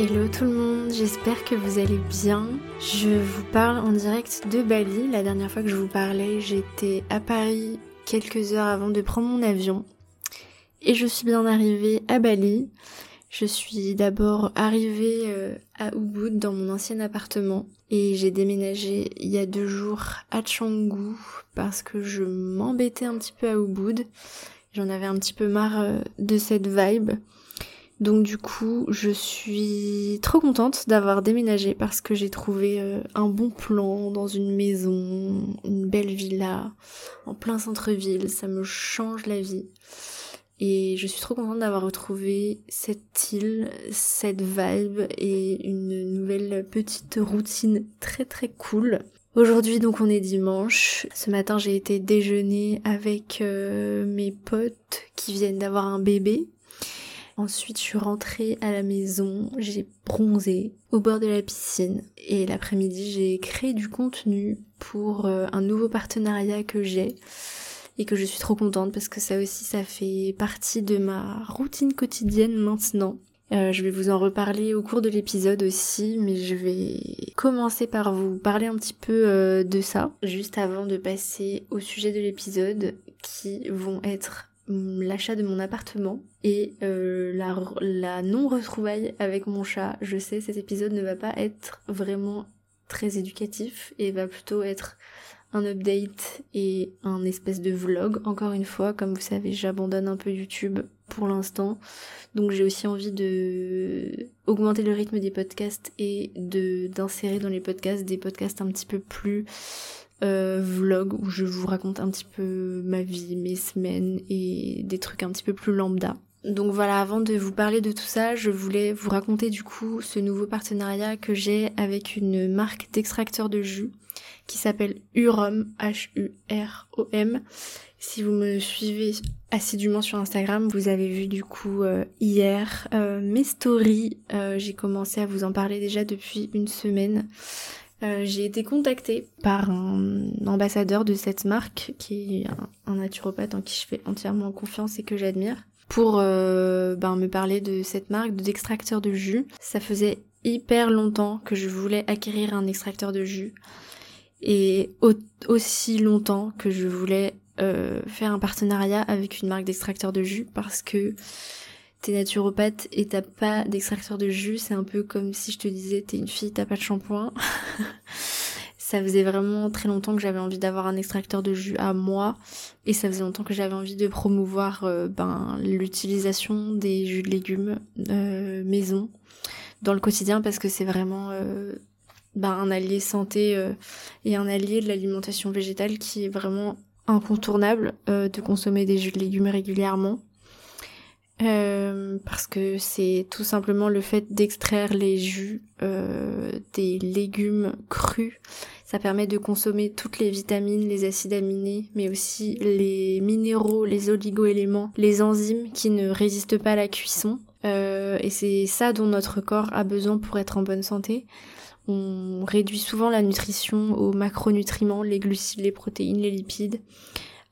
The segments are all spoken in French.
Hello tout le monde, j'espère que vous allez bien. Je vous parle en direct de Bali. La dernière fois que je vous parlais, j'étais à Paris quelques heures avant de prendre mon avion. Et je suis bien arrivée à Bali. Je suis d'abord arrivée euh, à Ubud dans mon ancien appartement et j'ai déménagé il y a deux jours à Canggu parce que je m'embêtais un petit peu à Ubud. J'en avais un petit peu marre euh, de cette vibe. Donc du coup, je suis trop contente d'avoir déménagé parce que j'ai trouvé euh, un bon plan dans une maison, une belle villa en plein centre-ville, ça me change la vie. Et je suis trop contente d'avoir retrouvé cette île, cette vibe et une nouvelle petite routine très très cool. Aujourd'hui donc on est dimanche. Ce matin j'ai été déjeuner avec euh, mes potes qui viennent d'avoir un bébé. Ensuite, je suis rentrée à la maison, j'ai bronzé au bord de la piscine et l'après-midi, j'ai créé du contenu pour euh, un nouveau partenariat que j'ai et que je suis trop contente parce que ça aussi, ça fait partie de ma routine quotidienne maintenant. Euh, je vais vous en reparler au cours de l'épisode aussi, mais je vais commencer par vous parler un petit peu euh, de ça, juste avant de passer au sujet de l'épisode, qui vont être l'achat de mon appartement et euh, la, la non-retrouvaille avec mon chat. Je sais, cet épisode ne va pas être vraiment très éducatif et va plutôt être un update et un espèce de vlog. Encore une fois, comme vous savez, j'abandonne un peu YouTube pour l'instant. Donc j'ai aussi envie de augmenter le rythme des podcasts et de d'insérer dans les podcasts des podcasts un petit peu plus euh, vlog où je vous raconte un petit peu ma vie, mes semaines et des trucs un petit peu plus lambda. Donc voilà, avant de vous parler de tout ça, je voulais vous raconter du coup ce nouveau partenariat que j'ai avec une marque d'extracteur de jus qui s'appelle Urom, H-U-R-O-M. Si vous me suivez assidûment sur Instagram, vous avez vu du coup euh, hier euh, mes stories. J'ai commencé à vous en parler déjà depuis une semaine. Euh, j'ai été contactée par un ambassadeur de cette marque, qui est un, naturopathe en qui je fais entièrement confiance et que j'admire, pour euh, ben, me parler de cette marque d'extracteur de jus. Ça faisait hyper longtemps que je voulais acquérir un extracteur de jus et aussi longtemps que je voulais euh, faire un partenariat avec une marque d'extracteur de jus parce que t'es naturopathe et t'as pas d'extracteur de jus, c'est un peu comme si je te disais t'es une fille, t'as pas de shampoing. ça faisait vraiment très longtemps que j'avais envie d'avoir un extracteur de jus à moi et ça faisait longtemps que j'avais envie de promouvoir euh, ben l'utilisation des jus de légumes euh, maison dans le quotidien parce que c'est vraiment euh, ben, un allié santé et un allié de l'alimentation végétale qui est vraiment incontournable de consommer des jus de légumes régulièrement euh, parce que c'est tout simplement le fait d'extraire les jus euh, des légumes crus. Ça permet de consommer toutes les vitamines, les acides aminés, mais aussi les minéraux, les oligo-éléments, les enzymes qui ne résistent pas à la cuisson. Euh, et c'est ça dont notre corps a besoin pour être en bonne santé. On réduit souvent la nutrition aux macronutriments, les glucides, les protéines, les lipides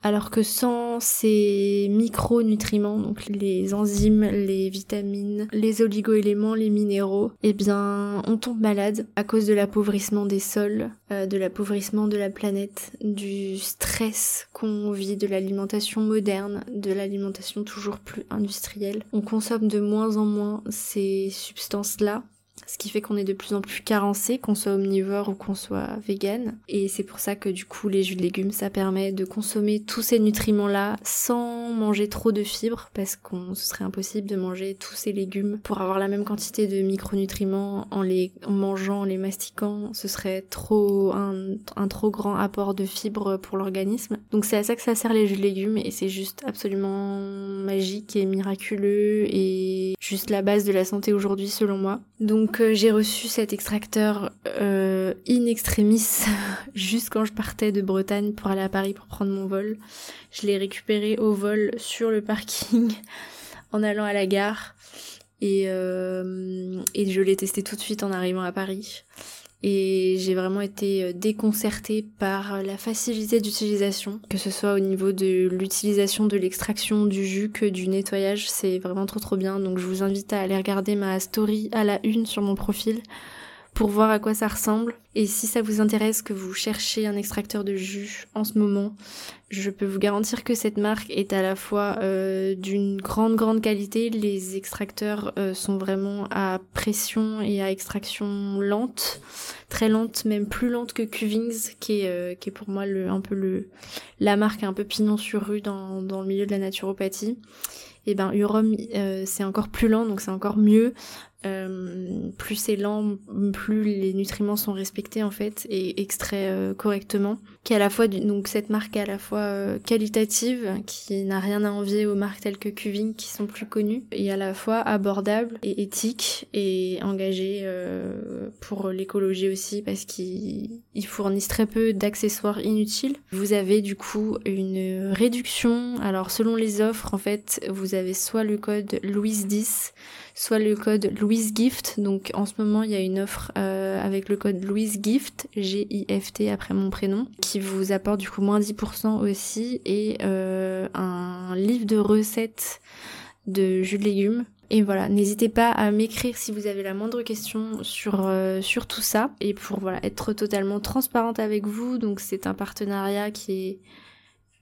alors que sans ces micronutriments, donc les enzymes, les vitamines, les oligoéléments, les minéraux, eh bien on tombe malade à cause de l'appauvrissement des sols, euh, de l'appauvrissement de la planète, du stress qu'on vit, de l'alimentation moderne, de l'alimentation toujours plus industrielle. On consomme de moins en moins ces substances-là ce qui fait qu'on est de plus en plus carencé, qu'on soit omnivore ou qu'on soit vegan. Et c'est pour ça que du coup les jus de légumes, ça permet de consommer tous ces nutriments-là sans manger trop de fibres, parce qu'on ce serait impossible de manger tous ces légumes pour avoir la même quantité de micronutriments en les mangeant, en les mastiquant. Ce serait trop un, un trop grand apport de fibres pour l'organisme. Donc c'est à ça que ça sert les jus de légumes et c'est juste absolument magique et miraculeux et juste la base de la santé aujourd'hui selon moi. Donc j'ai reçu cet extracteur euh, in extremis juste quand je partais de Bretagne pour aller à Paris pour prendre mon vol. Je l'ai récupéré au vol sur le parking en allant à la gare euh, et je l'ai testé tout de suite en arrivant à Paris. Et j'ai vraiment été euh, déconcertée par la facilité d'utilisation, que ce soit au niveau de l'utilisation de l'extraction du jus que du nettoyage, c'est vraiment trop trop bien. Donc je vous invite à aller regarder ma story à la une sur mon profil pour voir à quoi ça ressemble. Et si ça vous intéresse que vous cherchez un extracteur de jus en ce moment, je peux vous garantir que cette marque est à la fois euh, d'une grande grande qualité. Les extracteurs euh, sont vraiment à pression et à extraction lente, très lente, même plus lente que Cuvings, qui est, euh, qui est pour moi le, un peu le la marque un peu pignon sur rue dans, dans le milieu de la naturopathie et eh ben Urom c'est encore plus lent donc c'est encore mieux euh, plus c'est lent, plus les nutriments sont respectés en fait et extraits euh, correctement. Qui à la fois donc cette marque est à la fois euh, qualitative, qui n'a rien à envier aux marques telles que Cuving qui sont plus connues, et à la fois abordable et éthique et engagée pour l'écologie aussi parce qu'ils fournissent très peu d'accessoires inutiles. Vous avez du coup une réduction. Alors selon les offres en fait, vous avez soit le code Louise 10 soit le code Louise Gift. Donc en ce moment, il y a une offre euh, avec le code Louise Gift, G-I-F-T après mon prénom, qui vous apporte du coup moins 10% aussi et euh, un livre de recettes de jus de légumes. Et voilà, n'hésitez pas à m'écrire si vous avez la moindre question sur euh, sur tout ça et pour voilà être totalement transparente avec vous. Donc c'est un partenariat qui est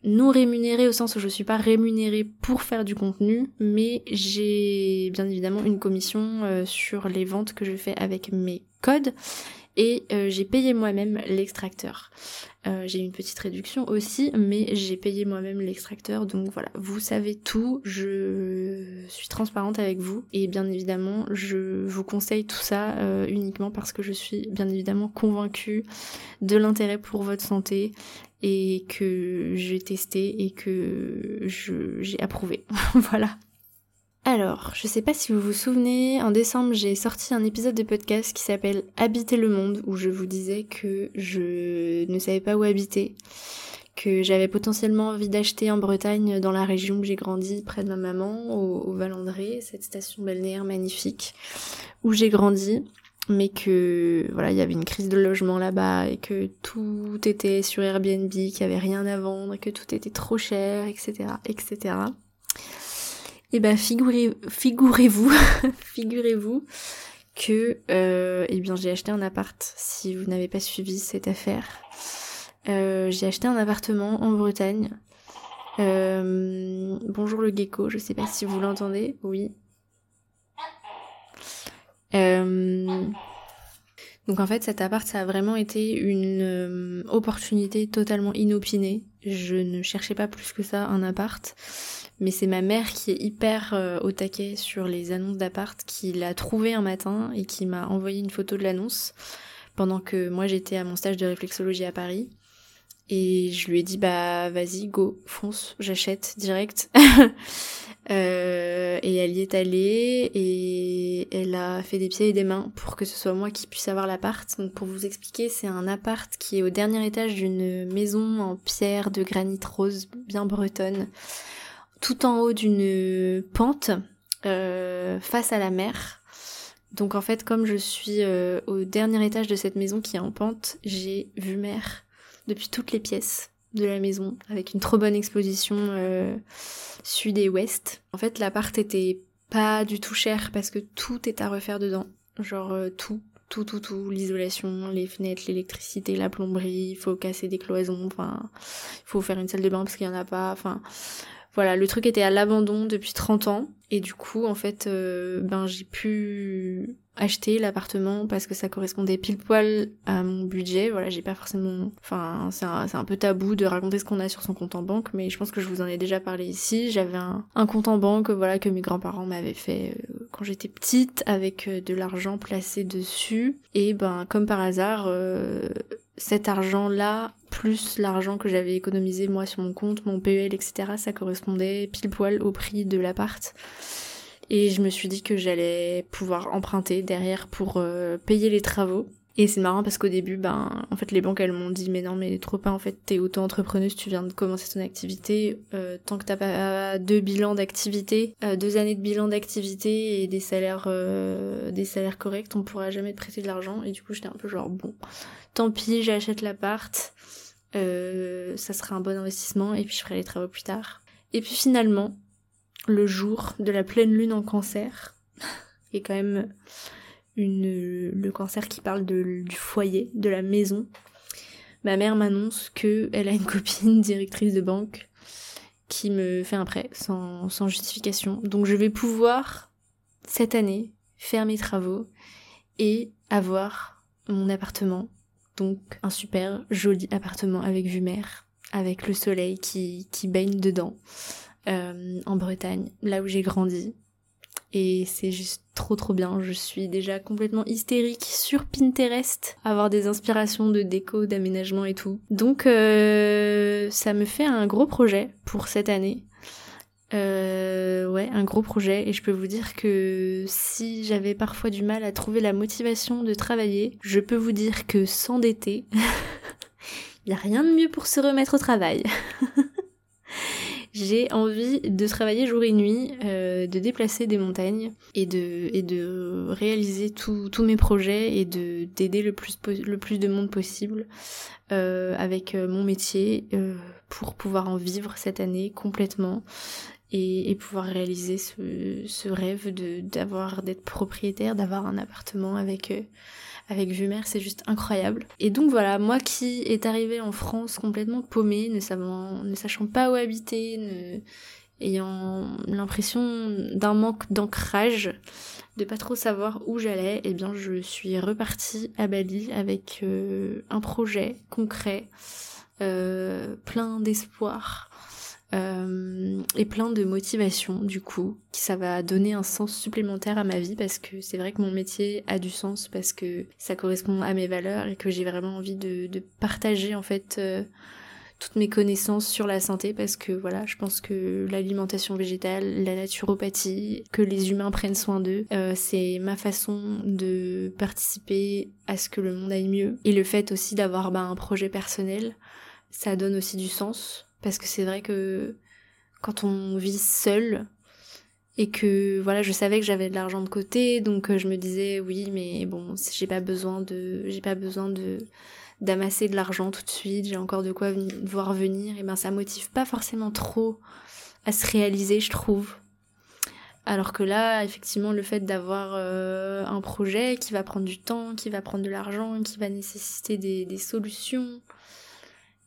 non rémunérée au sens où je suis pas rémunérée pour faire du contenu, mais j'ai bien évidemment une commission euh, sur les ventes que je fais avec mes codes et euh, j'ai payé moi-même l'extracteur. Euh, j'ai une petite réduction aussi, mais j'ai payé moi-même l'extracteur, donc voilà, vous savez tout, je suis transparente avec vous, et bien évidemment, je vous conseille tout ça uniquement parce que je suis bien évidemment convaincue de l'intérêt pour votre santé et que j'ai testé et que j'ai approuvé. voilà. Alors, je sais pas si vous vous souvenez, en décembre j'ai sorti un épisode de podcast qui s'appelle Habiter le monde où je vous disais que je ne savais pas où habiter, que j'avais potentiellement envie d'acheter en Bretagne dans la région où j'ai grandi près de ma maman, au, au Valandré, cette station balnéaire magnifique où j'ai grandi mais que voilà il y avait une crise de logement là-bas et que tout était sur Airbnb, qu'il y avait rien à vendre, que tout était trop cher, etc., etc. Et ben figurez, figurez-vous, figurez-vous que euh, eh bien j'ai acheté un appart. Si vous n'avez pas suivi cette affaire, euh, j'ai acheté un appartement en Bretagne. Euh, bonjour le gecko, je sais pas si vous l'entendez. Oui, euh, donc en fait cet appart ça a vraiment été une euh, opportunité totalement inopinée. Je ne cherchais pas plus que ça un appart. Mais c'est ma mère qui est hyper euh, au taquet sur les annonces d'appart qui l'a trouvé un matin et qui m'a envoyé une photo de l'annonce pendant que moi j'étais à mon stage de réflexologie à Paris. Et je lui ai dit bah vas-y go fonce j'achète direct euh, et elle y est allée et elle a fait des pieds et des mains pour que ce soit moi qui puisse avoir l'appart. Donc pour vous expliquer c'est un appart qui est au dernier étage d'une maison en pierre de granit rose bien bretonne tout en haut d'une pente euh, face à la mer. Donc en fait comme je suis euh, au dernier étage de cette maison qui est en pente j'ai vu mer depuis toutes les pièces de la maison, avec une trop bonne exposition euh, sud et ouest. En fait, l'appart était pas du tout cher parce que tout est à refaire dedans. Genre euh, tout, tout, tout, tout, l'isolation, les fenêtres, l'électricité, la plomberie, il faut casser des cloisons, enfin, il faut faire une salle de bain parce qu'il y en a pas, enfin, voilà, le truc était à l'abandon depuis 30 ans et du coup, en fait, euh, ben j'ai pu acheter l'appartement parce que ça correspondait pile poil à mon budget. Voilà, j'ai pas forcément... Enfin, c'est un, un, peu tabou de raconter ce qu'on a sur son compte en banque, mais je pense que je vous en ai déjà parlé ici. J'avais un, compte en banque, voilà, que mes grands-parents m'avaient fait euh, quand j'étais petite, avec euh, de l'argent placé dessus. Et ben, comme par hasard, euh, cet argent-là, plus l'argent que j'avais économisé moi sur mon compte, mon PEL, etc., ça correspondait pile poil au prix de l'appart. Et je me suis dit que j'allais pouvoir emprunter derrière pour euh, payer les travaux. Et c'est marrant parce qu'au début, ben, en fait, les banques, elles m'ont dit, mais non, mais trop pas, en fait, t'es auto-entrepreneuse, tu viens de commencer ton activité, euh, tant que t'as pas deux bilans d'activité, euh, deux années de bilan d'activité et des salaires, des salaires corrects, on pourra jamais te prêter de l'argent. Et du coup, j'étais un peu genre, bon, tant pis, j'achète l'appart, ça sera un bon investissement et puis je ferai les travaux plus tard. Et puis finalement, le jour de la pleine lune en cancer, et quand même le cancer qui parle du foyer, de la maison, ma mère m'annonce que elle a une copine directrice de banque qui me fait un prêt sans, justification. Donc je vais pouvoir cette année faire mes travaux et avoir mon appartement. Donc un super joli appartement avec vue mer, avec le soleil qui, qui baigne dedans, euh, en Bretagne, là où j'ai grandi et c'est juste trop trop bien. Je suis déjà complètement hystérique sur Pinterest, avoir des inspirations de déco, d'aménagement et tout. Donc euh, ça me fait un gros projet pour cette année. Euh, ouais, un gros projet et je peux vous dire que si j'avais parfois du mal à trouver la motivation de travailler, je peux vous dire que s'endetter, il n'y a rien de mieux pour se remettre au travail. j'ai envie de travailler jour et nuit, euh, de déplacer des montagnes et de, réaliser tous mes projets et de d'aider le plus, de monde possible euh, avec euh, mon métier pour pouvoir en vivre cette année complètement et, pouvoir réaliser ce, ce rêve d'avoir d'être propriétaire, d'avoir un appartement avec avec vue mer, c'est juste incroyable. Et donc voilà, moi qui est arrivée en France complètement paumée, ne, sachant pas où habiter, ayant l'impression d'un manque d'ancrage, de pas trop savoir où j'allais, eh bien je suis repartie à Bali avec euh, un projet concret, euh, plein d'espoir, euh, et plein de motivation du coup, qui ça va donner un sens supplémentaire à ma vie parce que c'est vrai que mon métier a du sens parce que ça correspond à mes valeurs et que j'ai vraiment envie de, partager en fait euh, toutes mes connaissances sur la santé parce que voilà, je pense que l'alimentation végétale, la naturopathie, que les humains prennent soin d'eux, euh, c'est ma façon de participer à ce que le monde aille mieux. Et le fait aussi d'avoir bah, un projet personnel, ça donne aussi du sens parce que c'est vrai que quand on vit seul et que voilà, je savais que j'avais de l'argent de côté, donc euh, je me disais oui, mais bon, j'ai pas besoin de j'ai pas besoin de d'amasser de l'argent tout de suite, j'ai encore de quoi voir venir et ben ça motive pas forcément trop à se réaliser, je trouve. Alors que là, effectivement, le fait d'avoir euh, un projet qui va prendre du temps, qui va prendre de l'argent, qui va nécessiter des, des solutions,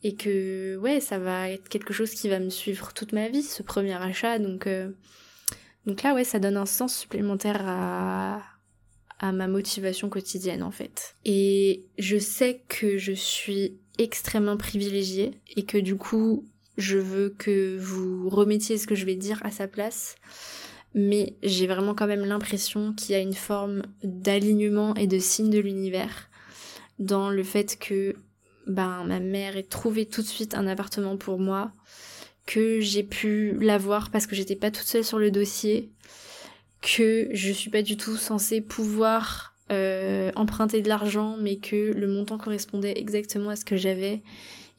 et que ouais ça va être quelque chose qui va me suivre toute ma vie ce premier achat. Donc euh, donc là ouais ça donne un sens supplémentaire à à ma motivation quotidienne en fait. Et je sais que je suis extrêmement privilégiée et que du coup je veux que vous remettiez ce que je vais dire à sa place. Mais j'ai vraiment quand même l'impression qu'il y a une forme d'alignement et de signe de l'univers dans le fait que ben ma mère ait trouvé tout de suite un appartement pour moi, que j'ai pu l'avoir parce que j'étais pas toute seule sur le dossier, que je suis pas du tout censée pouvoir euh, emprunter de l'argent, mais que le montant correspondait exactement à ce que j'avais,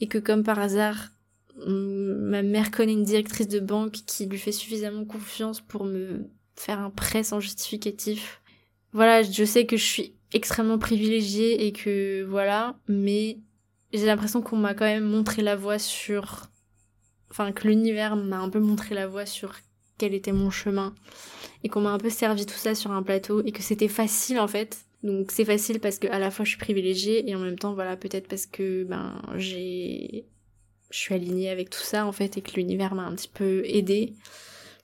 et que comme par hasard, ma mère connaît une directrice de banque qui lui fait suffisamment confiance pour me faire un prêt sans justificatif. Voilà, je sais que je suis extrêmement privilégiée et que voilà, mais j'ai l'impression qu'on m'a quand même montré la voie sur... Enfin, que l'univers m'a un peu montré la voie sur quel était mon chemin. Et qu'on m'a un peu servi tout ça sur un plateau. Et que c'était facile, en fait. Donc c'est facile parce que à la fois je suis privilégiée et en même temps, voilà, peut-être parce que, ben, j'ai... Je suis alignée avec tout ça, en fait, et que l'univers m'a un petit peu aidée.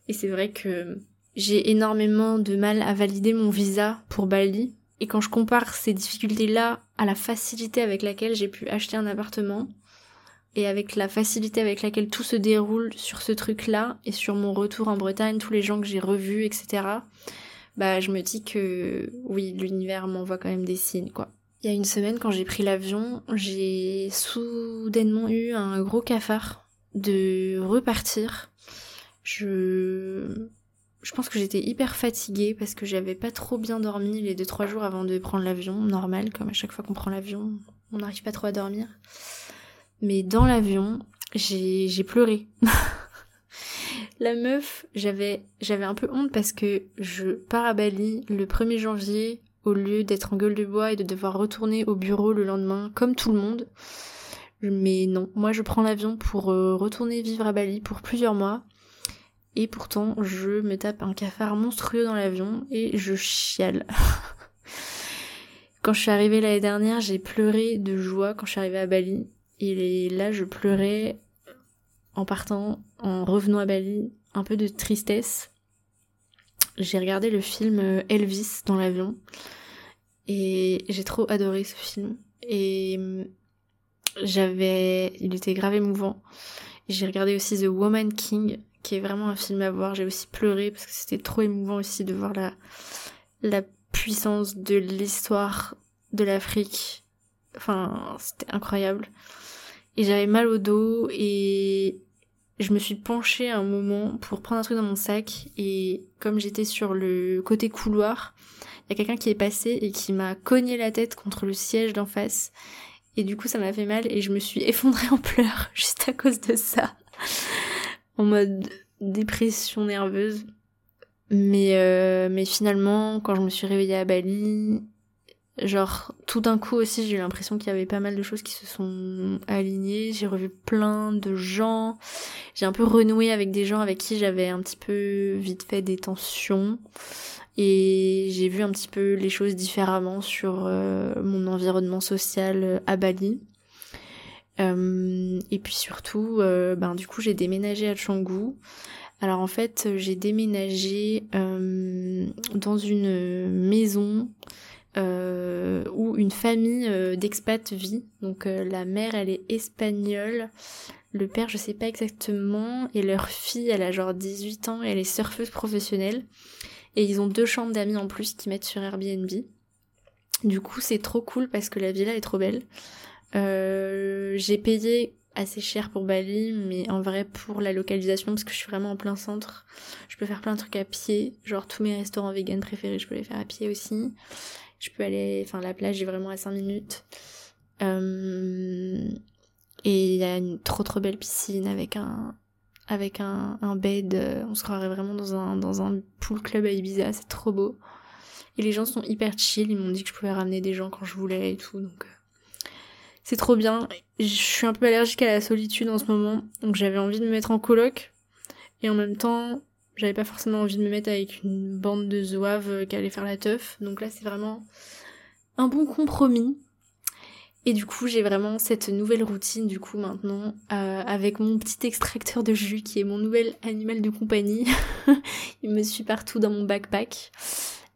Et c'est vrai que j'ai énormément de mal à valider mon visa pour Bali et quand je compare ces difficultés-là à la facilité avec laquelle j'ai pu acheter un appartement, et avec la facilité avec laquelle tout se déroule sur ce truc-là, et sur mon retour en Bretagne, tous les gens que j'ai revus, etc., bah je me dis que oui, l'univers m'envoie quand même des signes, quoi. Il y a une semaine, quand j'ai pris l'avion, j'ai soudainement eu un gros cafard de repartir. Je je pense que j'étais hyper fatiguée parce que j'avais pas trop bien dormi les deux trois jours avant de prendre l'avion, normal, comme à chaque fois qu'on prend l'avion, on n'arrive pas trop à dormir. Mais dans l'avion, j'ai, pleuré. La meuf, j'avais, j'avais un peu honte parce que je pars à Bali le 1er janvier au lieu d'être en gueule de bois et de devoir retourner au bureau le lendemain comme tout le monde. Mais non, moi je prends l'avion pour euh, retourner vivre à Bali pour plusieurs mois. Et pourtant, je me tape un cafard monstrueux dans l'avion et je chiale. quand je suis arrivée l'année dernière, j'ai pleuré de joie quand je suis arrivée à Bali. Et là, je pleurais en partant, en revenant à Bali, un peu de tristesse. J'ai regardé le film euh, Elvis dans l'avion et j'ai trop adoré ce film. Et hum, j'avais, il était grave émouvant. J'ai regardé aussi The Woman King, qui est vraiment un film à voir. J'ai aussi pleuré parce que c'était trop émouvant aussi de voir la, la puissance de l'histoire de l'Afrique. Enfin, c'était incroyable. Et j'avais mal au dos et je me suis penchée un moment pour prendre un truc dans mon sac et comme j'étais sur le côté couloir, il y a quelqu'un qui est passé et qui m'a cogné la tête contre le siège d'en face. Et du coup, ça m'a fait mal et je me suis effondrée en pleurs juste à cause de ça. En mode dépression nerveuse. Mais, euh, mais finalement, quand je me suis réveillée à Bali, Genre, tout d'un coup aussi, j'ai eu l'impression qu'il y avait pas mal de choses qui se sont alignées. J'ai revu plein de gens. J'ai un peu renoué avec des gens avec qui j'avais un petit peu vite fait des tensions. Et j'ai vu un petit peu les choses différemment sur euh, mon environnement social à Bali. Euh, et puis surtout, euh, ben du coup, j'ai déménagé à Canggu. Alors en fait, j'ai déménagé dans une maison euh, où une famille euh, d'expats vit. Donc euh, la mère elle est espagnole, le père je sais pas exactement, et leur fille elle a genre 18 ans, elle est surfeuse professionnelle. Et ils ont deux chambres d'amis en plus qui mettent sur Airbnb. Du coup c'est trop cool parce que la villa est trop belle. J'ai payé assez cher pour Bali, mais en vrai pour la localisation, parce que je suis vraiment en plein centre, je peux faire plein de trucs à pied, genre tous mes restaurants vegan préférés, je peux les faire à pied aussi. Je peux aller, enfin la plage est vraiment à 5 minutes. Euh, et il y a une trop trop belle piscine avec un avec un, un bed. On se croirait vraiment dans un dans un pool club à Ibiza, c'est trop beau. Et les gens sont hyper chill, ils m'ont dit que je pouvais ramener des gens quand je voulais et tout, donc euh, c'est trop bien. Je suis un peu allergique à la solitude en ce moment, donc j'avais envie de me mettre en coloc. Et en même temps, j'avais pas forcément envie de me mettre avec une bande de zouaves euh, qui allait faire la teuf. Donc là, c'est vraiment un bon compromis. Et du coup, j'ai vraiment cette nouvelle routine, du coup, maintenant, euh, avec mon petit extracteur de jus, qui est mon nouvel animal de compagnie. Il me suit partout dans mon backpack.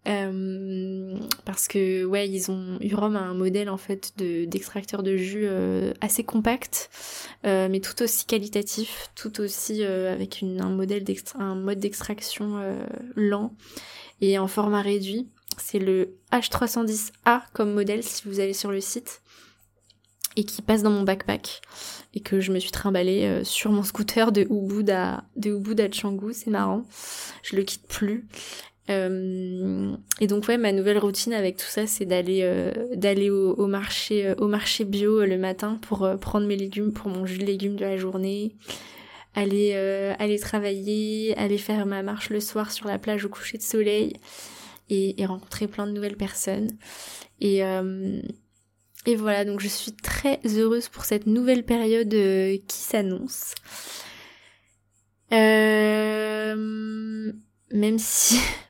Euh, parce que ouais, ils ont Urom a un modèle en fait de d'extracteur de jus euh, assez compact, euh, mais tout aussi qualitatif, tout aussi avec un modèle mode d'extraction lent et en format réduit. C'est le H310A comme modèle si vous allez sur le site et qui passe dans mon backpack et que je me suis trimballée sur mon scooter de Ubud à de c'est marrant. Je le quitte plus euh, et donc ouais, ma nouvelle routine avec tout ça, c'est d'aller euh, d'aller au, marché euh, au marché bio le matin pour prendre mes légumes pour mon jus de légumes de la journée, aller aller travailler, aller faire ma marche le soir sur la plage au coucher de soleil et, et rencontrer plein de nouvelles personnes. Et et voilà, donc je suis très heureuse pour cette nouvelle période qui s'annonce. même si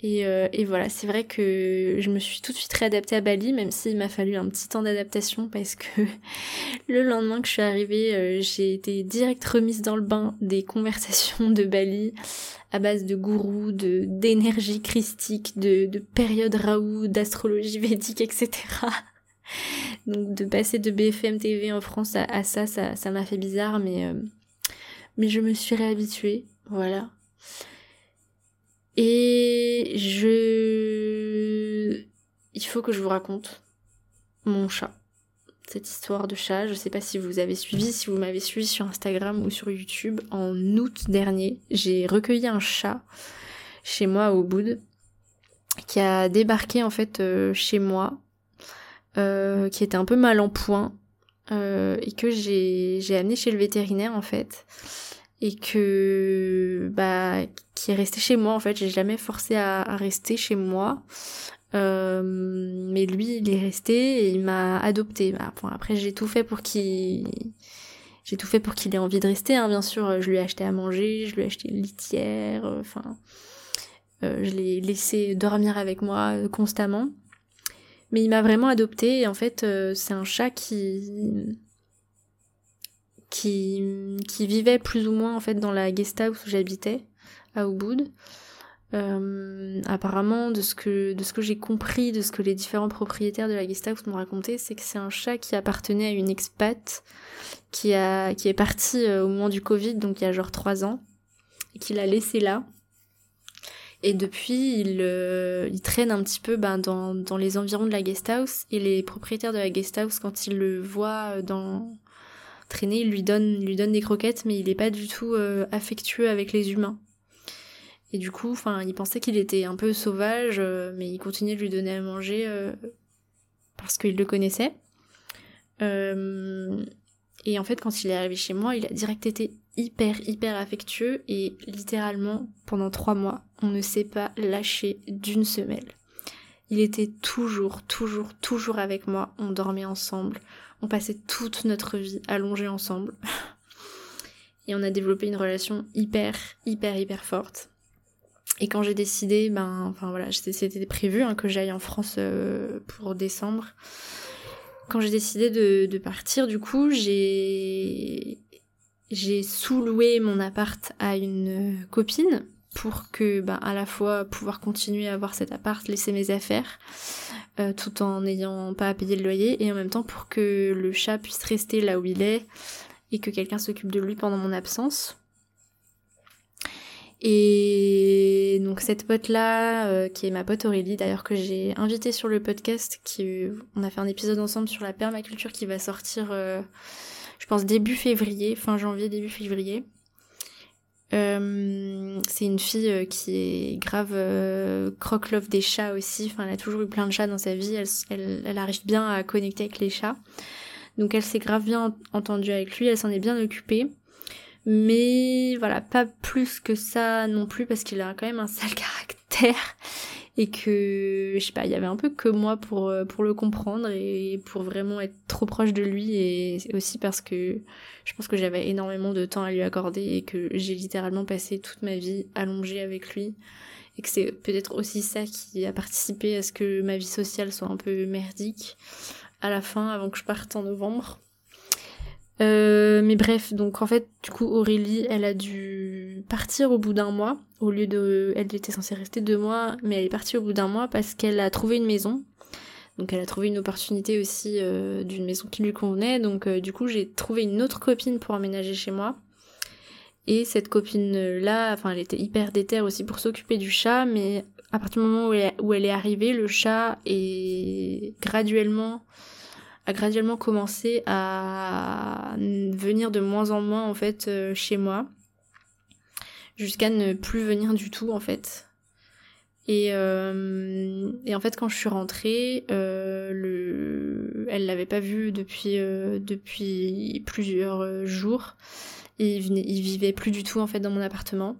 et, euh, et, voilà, c'est vrai que je me suis tout de suite réadaptée à Bali, même s'il m'a fallu un petit temps d'adaptation parce que le lendemain que je suis arrivée, euh, j'ai été direct remise dans le bain des conversations de Bali à base de gourous, de d'énergie christique, de, de période Raoult, d'astrologie védique, etc. Donc de passer de BFM TV en France à, ça, ça m'a fait bizarre, mais euh, mais je me suis réhabituée, voilà. Et je... Il faut que je vous raconte mon chat. Cette histoire de chat, je sais pas si vous avez suivi, si vous m'avez suivi sur Instagram ou sur YouTube, en août dernier, j'ai recueilli un chat chez moi au Boud, qui a débarqué en fait chez moi, qui était un peu mal en point et que j'ai amené chez le vétérinaire en fait et que bah qui est resté chez moi en fait. J'ai jamais forcé à, rester chez moi. Euh, mais lui il est resté et il m'a adopté. Bah, bon, après j'ai tout fait pour qu'il j'ai tout fait pour qu'il ait envie de rester hein, bien sûr. Je lui ai acheté à manger je lui ai acheté une litière euh, enfin euh, je l'ai laissé dormir avec moi constamment. Mais il m'a vraiment adopté et en fait c'est un chat qui qui, vivait plus ou moins en fait dans la guest house où j'habitais à Ubud. Euh, apparemment, de ce que de ce que j'ai compris, de ce que les différents propriétaires de la guest house m'ont raconté, c'est que c'est un chat qui appartenait à une expat qui a qui est partie euh, au moment du Covid, donc il y a genre trois ans, et qu'il a laissé là. Et depuis, il, euh, il traîne un petit peu ben, dans, dans les environs de la guest house. Et les propriétaires de la guest house, quand ils le voient dans, traîner, il lui donne, lui donne des croquettes, mais il est pas du tout euh, affectueux avec les humains. Et du coup, il pensait qu'il était un peu sauvage, euh, mais il continuait de lui donner à manger euh, parce qu'il le connaissait. et en fait, quand il est arrivé chez moi, il a direct été hyper, hyper affectueux et littéralement, pendant trois mois, on ne s'est pas lâché d'une semelle. Il était toujours, toujours, toujours avec moi. On dormait ensemble. On passait toute notre vie allongée ensemble. Et on a développé une relation hyper, hyper, hyper forte. Et quand j'ai décidé, ben, enfin voilà, c'était prévu hein, que j'aille en France euh, pour décembre. Quand j'ai décidé de, partir, du coup, j'ai j'ai sous-loué mon appart à une copine pour que, ben, à la fois pouvoir continuer à avoir cet appart, laisser mes affaires, euh, tout en n'ayant pas à payer le loyer, et en même temps pour que le chat puisse rester là où il est et que quelqu'un s'occupe de lui pendant mon absence. Et donc cette pote là, euh, qui est ma pote Aurélie d'ailleurs que j'ai invitée sur le podcast, qui on a fait un épisode ensemble sur la permaculture qui va sortir, euh, je pense début février, fin janvier début février. Euh, c'est une fille euh, qui est grave euh, croque-love des chats aussi. Enfin, elle a toujours eu plein de chats dans sa vie. Elle, elle, elle arrive bien à connecter avec les chats. Donc elle s'est grave bien entendue avec lui. Elle s'en est bien occupée. Mais voilà, pas plus que ça non plus parce qu'il a quand même un sale caractère et que je sais pas, il y avait un peu que moi pour pour le comprendre et pour vraiment être trop proche de lui et aussi parce que je pense que j'avais énormément de temps à lui accorder et que j'ai littéralement passé toute ma vie allongée avec lui et que c'est peut-être aussi ça qui a participé à ce que ma vie sociale soit un peu merdique à la fin avant que je parte en novembre. Euh, mais bref, donc en fait, du coup, Aurélie, elle a dû partir au bout d'un mois, au lieu de... Elle était censée rester deux mois, mais elle est partie au bout d'un mois parce qu'elle a trouvé une maison. Donc elle a trouvé une opportunité aussi euh, d'une maison qui lui convenait. Donc euh, du coup, j'ai trouvé une autre copine pour emménager chez moi. Et cette copine-là, enfin, elle était hyper déterre aussi pour s'occuper du chat, mais à partir du moment où elle, où elle est arrivée, le chat est graduellement a graduellement commencé à venir de moins en moins en fait euh, chez moi jusqu'à ne plus venir du tout en fait. Et, euh, en fait quand je suis rentrée euh, le elle l'avait pas vu depuis depuis plusieurs jours. Et il, venait, il vivait plus du tout en fait dans mon appartement.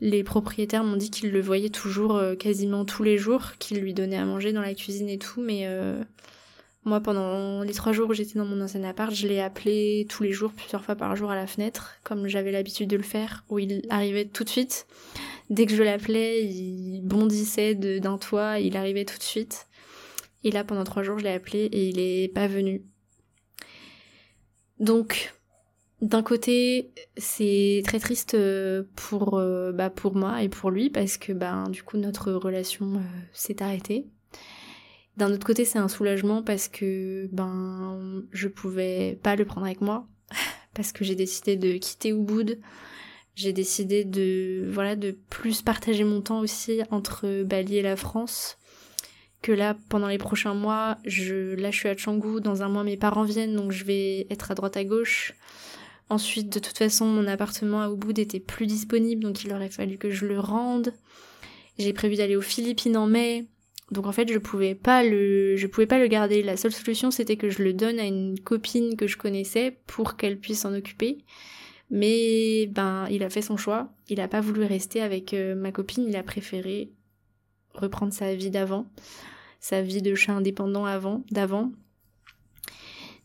Les propriétaires m'ont dit qu'ils le voyaient toujours quasiment tous les jours, qu'ils lui donnaient à manger dans la cuisine et tout, mais moi, pendant les trois jours où j'étais dans mon ancien appart, je l'ai appelé tous les jours, plusieurs fois par jour à la fenêtre, comme j'avais l'habitude de le faire, où il arrivait tout de suite. Dès que je l'appelais, il bondissait d'un toit, il arrivait tout de suite. Et là, pendant trois jours, je l'ai appelé et il est pas venu. Donc, d'un côté, c'est très triste euh, pour, euh, bah, pour moi et pour lui, parce que, ben, du coup, notre relation euh, s'est arrêtée. D'un autre côté, c'est un soulagement parce que ben je pouvais pas le prendre avec moi parce que j'ai décidé de quitter Ubud. J'ai décidé de voilà de plus partager mon temps aussi entre Bali et la France. Que là, pendant les prochains mois, je là suis à Canggu. Dans un mois, mes parents viennent, donc je vais être à droite à gauche. Ensuite, de toute façon, mon appartement à Ubud était plus disponible, donc il aurait fallu que je le rende. J'ai prévu d'aller aux Philippines en mai. Donc en fait, je pouvais pas le, je pouvais pas le garder. La seule solution, c'était que je le donne à une copine que je connaissais pour qu'elle puisse s'en occuper. Mais ben, il a fait son choix. Il a pas voulu rester avec euh, ma copine. Il a préféré reprendre sa vie d'avant, sa vie de chat indépendant avant, d'avant.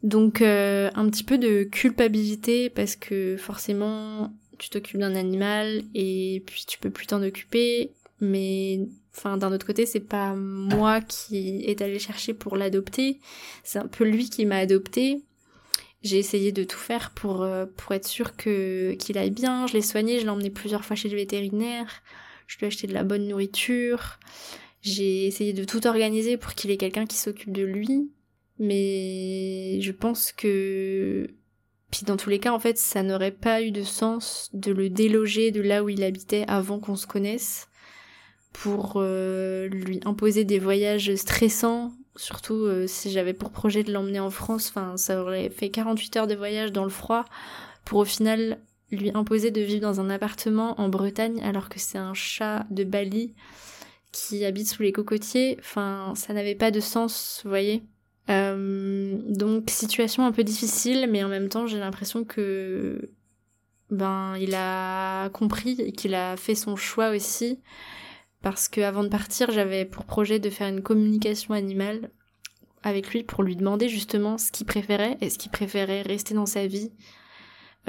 Donc euh, un petit peu de culpabilité parce que forcément tu t'occupes d'un animal et puis tu peux plus t'en occuper. Mais enfin d'un autre côté c'est pas moi qui est allé chercher pour l'adopter, c'est un peu lui qui m'a adopté j'ai essayé de tout faire pour, euh, pour être sûr que, qu'il aille bien. Je l'ai soigné, je l'ai emmené plusieurs fois chez le vétérinaire. Je lui ai acheté de la bonne nourriture. J'ai essayé de tout organiser pour qu'il ait quelqu'un qui s'occupe de lui. Mais je pense que... Puis dans tous les cas, en fait, ça n'aurait pas eu de sens de le déloger de là où il habitait avant qu'on se connaisse pour euh, lui imposer des voyages stressants Surtout euh, si j'avais pour projet de l'emmener en France, enfin ça aurait fait 48 heures de voyage dans le froid pour au final lui imposer de vivre dans un appartement en Bretagne alors que c'est un chat de Bali qui habite sous les cocotiers. Enfin, ça n'avait pas de sens, vous voyez. Euh, donc situation un peu difficile, mais en même temps j'ai l'impression que ben il a compris et qu'il a fait son choix aussi parce que avant de partir, j'avais pour projet de faire une communication animale avec lui pour lui demander justement ce qu'il préférait. Est-ce qu'il préférait rester dans sa vie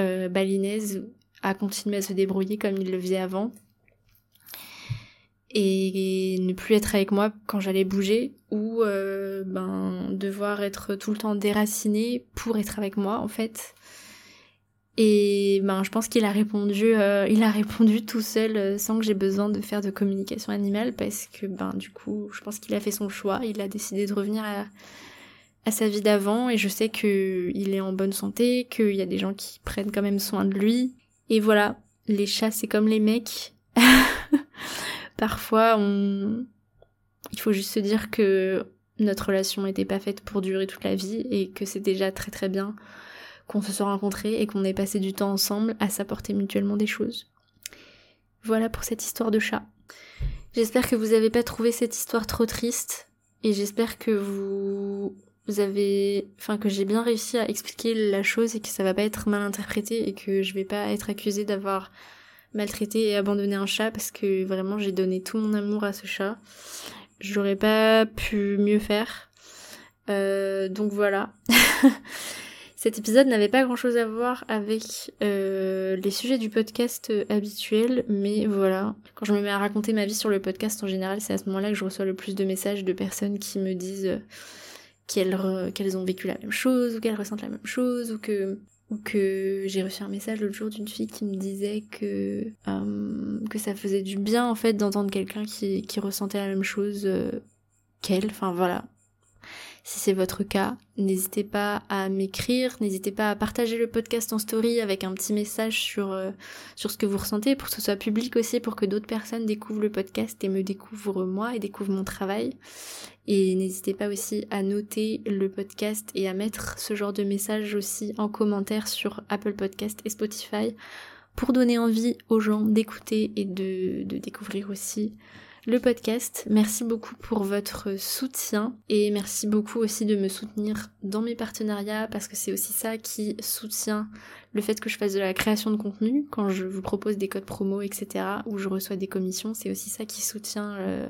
euh, balinaise, à continuer à se débrouiller comme il le faisait avant et ne plus être avec moi quand j'allais bouger ou euh, ben devoir être tout le temps déraciné pour être avec moi en fait et ben, je pense qu'il a répondu, euh, il a répondu tout seul euh, sans que j'ai besoin de faire de communication animale parce que ben du coup, je pense qu'il a fait son choix. Il a décidé de revenir à, sa vie d'avant et je sais que il est en bonne santé, qu'il y a des gens qui prennent quand même soin de lui. Et voilà, les chats c'est comme les mecs. Parfois, on, il faut juste se dire que notre relation n'était pas faite pour durer toute la vie et que c'est déjà très très bien qu'on se soit rencontrés et qu'on ait passé du temps ensemble à s'apporter mutuellement des choses. Voilà pour cette histoire de chat. J'espère que vous n'avez pas trouvé cette histoire trop triste et j'espère que vous, avez, enfin que j'ai bien réussi à expliquer la chose et que ça va pas être mal interprété et que je vais pas être accusée d'avoir maltraité et abandonné un chat parce que vraiment j'ai donné tout mon amour à ce chat. J'aurais pas pu mieux faire. Euh, donc voilà. Cet épisode n'avait pas grand chose à voir avec euh, les sujets du podcast euh, habituel, mais voilà. Quand je me mets à raconter ma vie sur le podcast en général, c'est à ce moment-là que je reçois le plus de messages de personnes qui me disent euh, qu'elles ont vécu la même chose, ou qu'elles ressentent la même chose, ou que j'ai reçu un message l'autre jour d'une fille qui me disait que ça faisait du bien en fait d'entendre quelqu'un qui ressentait la même chose qu'elle. Enfin voilà, si c'est votre cas, n'hésitez pas à m'écrire, n'hésitez pas à partager le podcast en story avec un petit message sur, euh, sur ce que vous ressentez pour que ce soit public aussi, pour que d'autres personnes découvrent le podcast et me découvrent moi et découvrent mon travail. Et n'hésitez pas aussi à noter le podcast et à mettre ce genre de message aussi en commentaire sur Apple Podcast et Spotify pour donner envie aux gens d'écouter et de découvrir aussi le podcast. Merci beaucoup pour votre soutien et merci beaucoup aussi de me soutenir dans mes partenariats parce que c'est aussi ça qui soutient le fait que je fasse de la création de contenu quand je vous propose des codes promo, etc. où je reçois des commissions. C'est aussi ça qui soutient euh,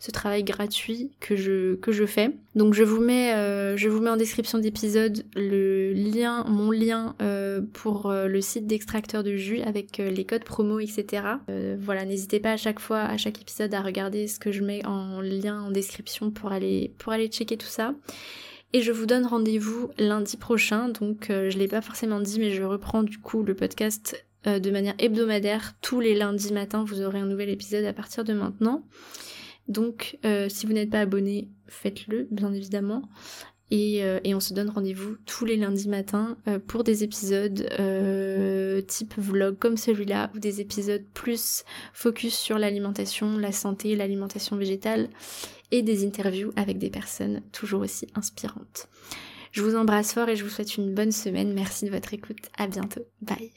ce travail gratuit que je que je fais. Donc je vous mets euh, je vous mets en description d'épisode le lien mon lien euh, pour le site d'extracteur de jus avec les codes promo, etc. voilà, n'hésitez pas à chaque fois à chaque épisode à regarder ce que je mets en lien en description pour aller pour aller checker tout ça. Et je vous donne rendez-vous lundi prochain. Donc euh, je l'ai pas forcément dit, mais je reprends du coup le podcast euh, de manière hebdomadaire. Tous les lundis matins, vous aurez un nouvel épisode à partir de maintenant. Donc euh, si vous n'êtes pas abonné, faites-le, bien évidemment. Euh, et, on se donne rendez-vous tous les lundis matins euh, pour des épisodes euh, type vlog comme celui-là ou des épisodes plus focus sur l'alimentation, la santé, l'alimentation végétale et des interviews avec des personnes toujours aussi inspirantes. Je vous embrasse fort et je vous souhaite une bonne semaine. Merci de votre écoute. À bientôt. Bye.